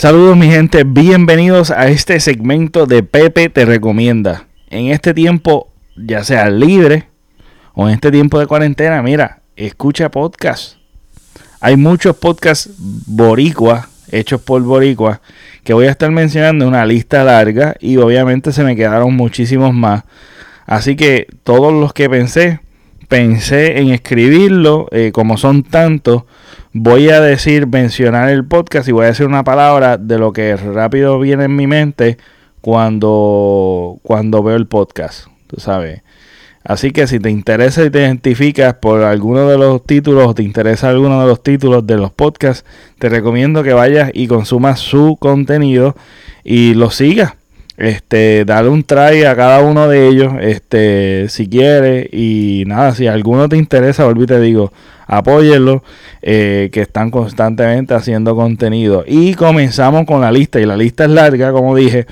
Saludos mi gente, bienvenidos a este segmento de Pepe te recomienda. En este tiempo, ya sea libre o en este tiempo de cuarentena, mira, escucha podcast. Hay muchos podcasts boricua, hechos por boricua, que voy a estar mencionando en una lista larga y obviamente se me quedaron muchísimos más. Así que todos los que pensé, pensé en escribirlo, eh, como son tantos, voy a decir, mencionar el podcast y voy a decir una palabra de lo que rápido viene en mi mente cuando, cuando veo el podcast, tú sabes. Así que si te interesa y te identificas por alguno de los títulos o te interesa alguno de los títulos de los podcasts, te recomiendo que vayas y consumas su contenido y lo sigas este, dale un try a cada uno de ellos, este, si quieres. Y nada, si alguno te interesa, volví te digo, apóyenlo, eh, que están constantemente haciendo contenido. Y comenzamos con la lista, y la lista es larga, como dije.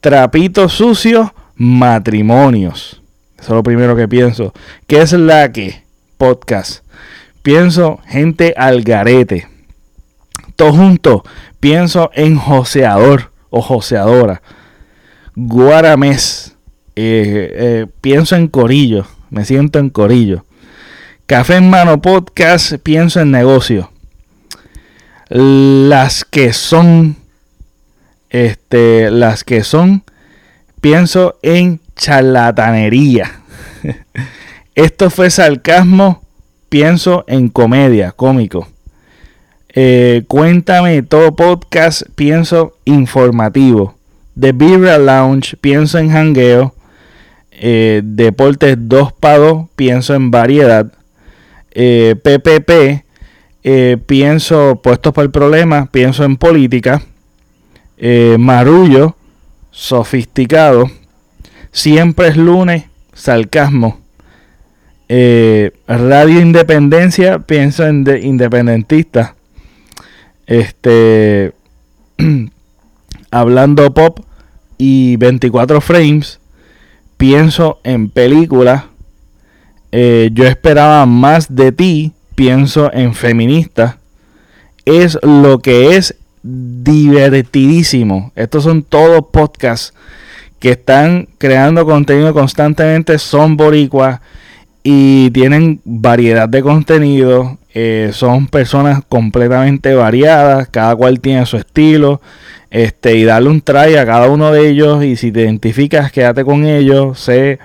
Trapitos sucios, matrimonios. Eso es lo primero que pienso. ¿Qué es la que? Podcast. Pienso gente al garete. Todo junto. Pienso en joseador o joseadora. Guaramés. Eh, eh, pienso en Corillo. Me siento en Corillo. Café en Mano Podcast. Pienso en negocio. Las que son. Este. Las que son. Pienso en charlatanería. Esto fue sarcasmo. Pienso en comedia, cómico. Eh, cuéntame todo podcast. Pienso informativo. The Beer Lounge, pienso en jangueo. Eh, deportes 2 para pienso en variedad. PPP, eh, eh, pienso puestos para el problema, pienso en política. marullo, sofisticado. Siempre es lunes, sarcasmo. Radio Independencia, pienso en de independentista. Este. hablando pop y 24 frames, pienso en película eh, yo esperaba más de ti, pienso en feminista. Es lo que es divertidísimo. Estos son todos podcasts que están creando contenido constantemente, son boricuas y tienen variedad de contenido. Eh, son personas completamente variadas, cada cual tiene su estilo este, y darle un try a cada uno de ellos y si te identificas, quédate con ellos, sé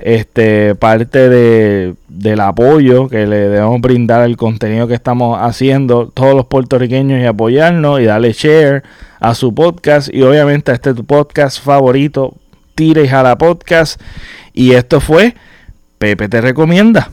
este, parte de, del apoyo que le debemos brindar al contenido que estamos haciendo todos los puertorriqueños y apoyarnos y darle share a su podcast y obviamente a este tu podcast favorito, Tire y Jala Podcast. Y esto fue Pepe te recomienda.